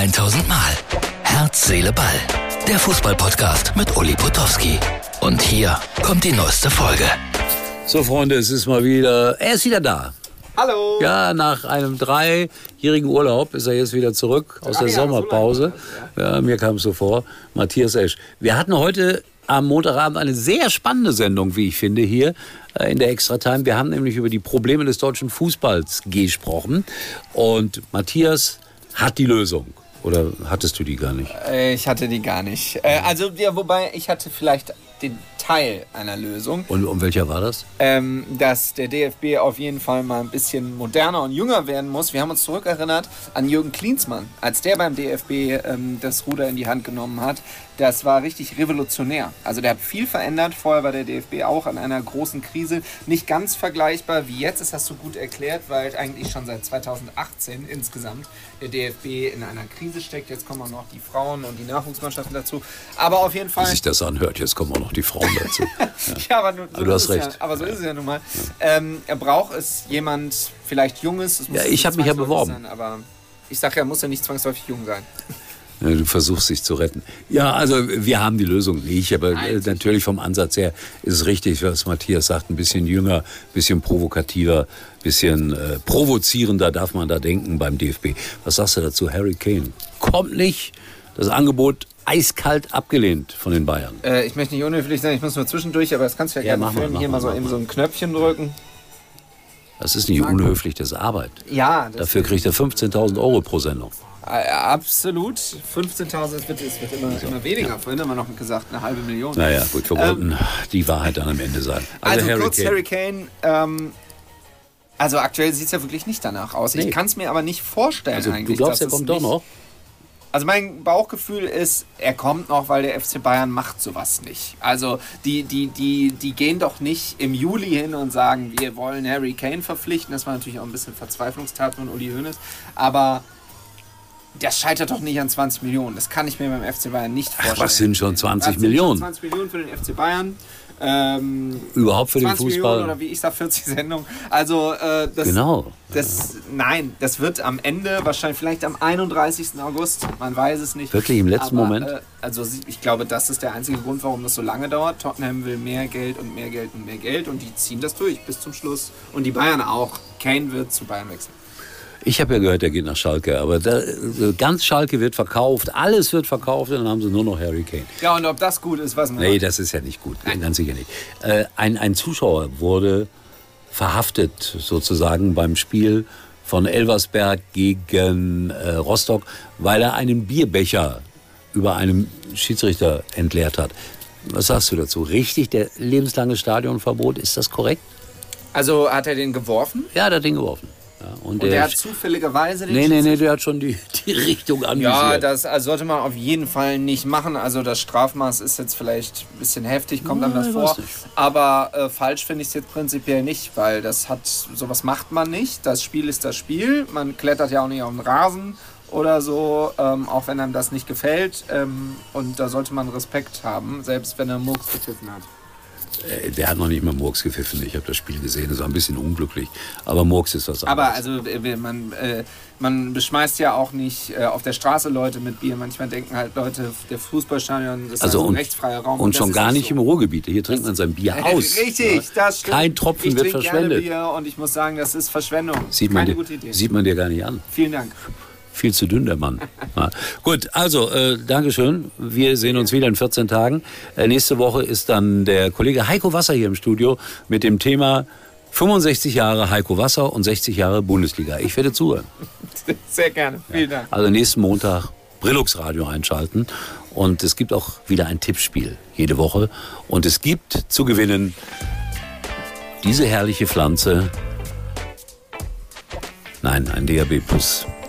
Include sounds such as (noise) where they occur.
1000 Mal. Herz, Seele, Ball. Der Fußballpodcast mit Uli Potowski. Und hier kommt die neueste Folge. So, Freunde, es ist mal wieder. Er ist wieder da. Hallo. Ja, nach einem dreijährigen Urlaub ist er jetzt wieder zurück aus Ach der ja, so Sommerpause. lange ja, mir kam es so vor. Matthias Esch. Wir hatten heute am Montagabend eine sehr spannende Sendung, wie ich finde, hier äh, in der Extra Time. Wir haben nämlich über die Probleme des deutschen Fußballs gesprochen. Und Matthias hat die Lösung. Oder hattest du die gar nicht? Äh, Ich hatte die gar nicht. Äh, also, ja, wobei ich hatte vielleicht den Teil einer Lösung, Und um welcher war das? ähm, dass der DFB auf jeden Fall mal ein bisschen moderner und jünger werden muss. Wir haben uns zurückerinnert an Jürgen Klinsmann, als der beim DFB ähm, das Ruder in die Hand genommen hat. Das war richtig revolutionär. Also der hat viel verändert. Vorher war der DFB auch an einer großen Krise. Nicht ganz vergleichbar wie jetzt. Das hast du gut erklärt, weil eigentlich schon seit 2018 insgesamt der DFB in einer Krise steckt. Jetzt kommen auch noch die Frauen und die Nachwuchsmannschaften dazu. Aber auf jeden Fall. Wie sich das anhört, jetzt kommen auch noch die Frauen dazu. (laughs) Ja, aber, nun, so Aber du hast recht. Ja, aber so ist es ja nun mal. Ähm, er braucht es jemand vielleicht Junges. Ja, ich nicht hab mich ja beworben. Sein, aber ich sage ja, muss ja nicht zwangsläufig jung sein. (laughs) Ja, Du versuchst dich zu retten. Ja, also wir haben die Lösung nicht, aber Nein, äh, natürlich vom Ansatz her ist es richtig, was Matthias sagt, ein bisschen jünger, ein bisschen provokativer, ein bisschen äh, provozierender darf man da denken beim DFB. Was sagst du dazu, Harry Kane? Kommt nicht, das Angebot eiskalt abgelehnt von den Bayern. Äh, ich möchte nicht unhöflich sein, ich muss nur zwischendurch, aber das kannst du ja, Ja, gerne mal, filmen. Hier mal, mal so eben mal. so ein Knöpfchen drücken. Das ist nicht unhöflich, das ist Arbeit. Ja, Dafür kriegt er 15.000 Euro pro Sendung. Äh, absolut. 15.000, es wird, es wird immer, immer weniger. Vorhin haben wir noch gesagt, eine halbe Million. Naja, gut, wir wollten die Wahrheit dann am Ende sagen. Also, kurz Harry Kane. Ähm, also aktuell sieht es ja wirklich nicht danach aus. Nee. Ich kann es mir aber nicht vorstellen Also, du eigentlich. glaubst, dass er kommt doch noch? Also mein Bauchgefühl ist, er kommt noch, weil der FC Bayern macht sowas nicht. Also die, die, die, die gehen doch nicht im Juli hin und sagen, wir wollen Harry Kane verpflichten. Das war natürlich auch ein bisschen Verzweiflungstat von Uli Hoeneß. Aber das scheitert doch nicht an 20 Millionen. Das kann ich mir beim FC Bayern nicht vorstellen. was sind schon 20 Was sind schon Millionen? 20 Millionen für den FC Bayern. Ähm, Überhaupt für den 20 Millionen Fußball? oder wie ich sag 40 Sendungen. Also äh, das, Genau. das, nein, das wird am Ende, wahrscheinlich vielleicht am 31. August, man weiß es nicht. Wirklich im letzten Aber, Moment? Äh, also ich glaube, das ist der einzige Grund, warum das so lange dauert. Tottenham will mehr Geld und mehr Geld und mehr Geld und die ziehen das durch bis zum Schluss. Und die Bayern auch. Kane wird zu Bayern wechseln. Ich habe ja gehört, er geht nach Schalke, aber da, ganz Schalke wird verkauft, alles wird verkauft und dann haben sie nur noch Harry Kane. Ja, und ob das gut ist, was man Nee, das ist ja nicht gut, ganz sicher nicht. Äh, ein, ein Zuschauer wurde verhaftet sozusagen beim Spiel von Elversberg gegen äh, Rostock, weil er einen Bierbecher über einem Schiedsrichter entleert hat. Was sagst du dazu? Richtig, der lebenslange Stadionverbot, ist das korrekt? Also hat er den geworfen Ja, der hat den geworfen. Ja, und und der, er hat zufälligerweise den nee, nee, nee, der hat schon die, (laughs) die Richtung anvisiert. Ja, das also sollte man auf jeden Fall nicht machen. Also das Strafmaß ist jetzt vielleicht ein bisschen heftig, kommt einem das vor. Aber äh, falsch finde ich es jetzt prinzipiell nicht, weil das hat sowas macht man nicht. Das Spiel ist das Spiel. Man klettert ja auch nicht auf den Rasen oder so, ähm, auch wenn einem das nicht gefällt. Ähm, und da sollte man Respekt haben, selbst wenn er Murks gepfiffen hat. Äh, Der hat noch nicht mal Murks gepfiffen. Ich habe das Spiel gesehen, das war ein bisschen unglücklich. Aber Murks ist was Aber anderes. also äh, man, äh, man beschmeißt ja auch nicht äh, auf der Straße Leute mit Bier. Manchmal denken halt Leute, der Fußballstadion das ist also ein und, rechtsfreier Raum. und das schon gar nicht so. im Ruhrgebiet. Hier trinkt man sein Bier aus. Richtig, Ja. das stimmt. Kein Tropfen ich wird verschwendet. Gerne Bier und ich muss sagen, das ist Verschwendung. Sieht man, Keine dir, gute Idee. sieht man dir gar nicht an. Vielen Dank. Viel zu dünn, der Mann. (laughs) Ja. Gut, also, äh, Dankeschön. Wir sehen uns wieder in 14 Tagen. Äh, nächste Woche ist dann der Kollege Heiko Wasser hier im Studio mit dem Thema 65 Jahre Heiko Wasser und 60 Jahre Bundesliga. Ich werde zuhören. (laughs) Sehr gerne. Vielen Dank. Also nächsten Montag Brillux Radio einschalten. Und es gibt auch wieder ein Tippspiel jede Woche. Und es gibt zu gewinnen diese herrliche Pflanze. Nein, ein DAB Plus